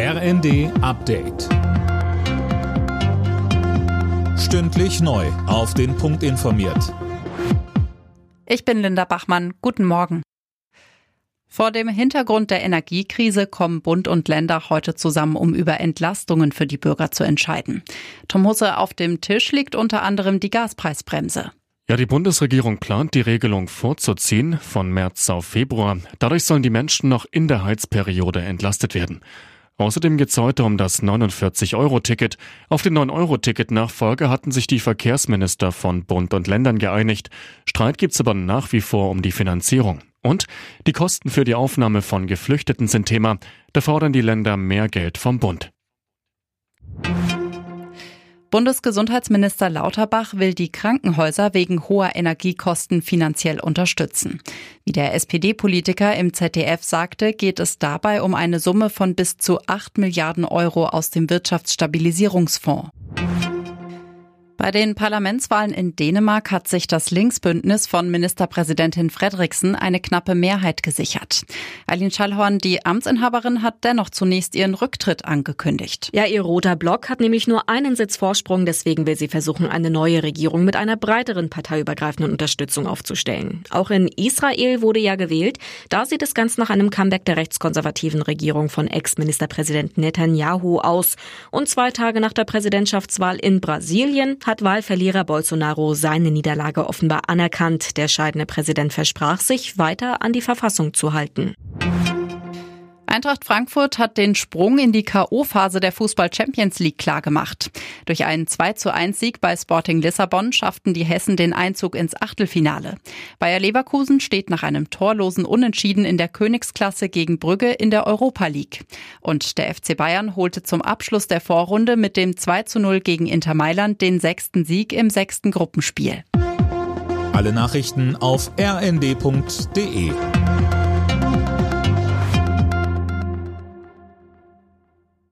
RND Update. Stündlich neu. Auf den Punkt informiert. Ich bin Linda Bachmann. Guten Morgen. Vor dem Hintergrund der Energiekrise kommen Bund und Länder heute zusammen, um über Entlastungen für die Bürger zu entscheiden. Tom Husse, auf dem Tisch liegt unter anderem die Gaspreisbremse. Ja, die Bundesregierung plant, die Regelung vorzuziehen von März auf Februar. Dadurch sollen die Menschen noch in der Heizperiode entlastet werden. Außerdem geht es heute um das 49-Euro-Ticket. Auf den 9-Euro-Ticket-Nachfolge hatten sich die Verkehrsminister von Bund und Ländern geeinigt. Streit gibt's aber nach wie vor um die Finanzierung. Und die Kosten für die Aufnahme von Geflüchteten sind Thema. Da fordern die Länder mehr Geld vom Bund. Bundesgesundheitsminister Lauterbach will die Krankenhäuser wegen hoher Energiekosten finanziell unterstützen. Wie der SPD-Politiker im ZDF sagte, geht es dabei um eine Summe von bis zu 8 Milliarden Euro aus dem Wirtschaftsstabilisierungsfonds. Bei den Parlamentswahlen in Dänemark hat sich das Linksbündnis von Ministerpräsidentin Fredriksen eine knappe Mehrheit gesichert. Eileen Schallhorn, die Amtsinhaberin, hat dennoch zunächst ihren Rücktritt angekündigt. Ja, ihr roter Block hat nämlich nur einen Sitz Vorsprung, deswegen will sie versuchen, eine neue Regierung mit einer breiteren parteiübergreifenden Unterstützung aufzustellen. Auch in Israel wurde ja gewählt. Da sieht es ganz nach einem Comeback der rechtskonservativen Regierung von Ex-Ministerpräsident Netanyahu aus. Und zwei Tage nach der Präsidentschaftswahl in Brasilien hat Wahlverlierer Bolsonaro seine Niederlage offenbar anerkannt. Der scheidende Präsident versprach sich, weiter an die Verfassung zu halten. Eintracht Frankfurt hat den Sprung in die K.O.-Phase der Fußball Champions League klargemacht. Durch einen 2 zu 1 Sieg bei Sporting Lissabon schafften die Hessen den Einzug ins Achtelfinale. Bayer Leverkusen steht nach einem torlosen Unentschieden in der Königsklasse gegen Brügge in der Europa League. Und der FC Bayern holte zum Abschluss der Vorrunde mit dem 2 zu 0 gegen Inter Mailand den sechsten Sieg im sechsten Gruppenspiel. Alle Nachrichten auf rnd.de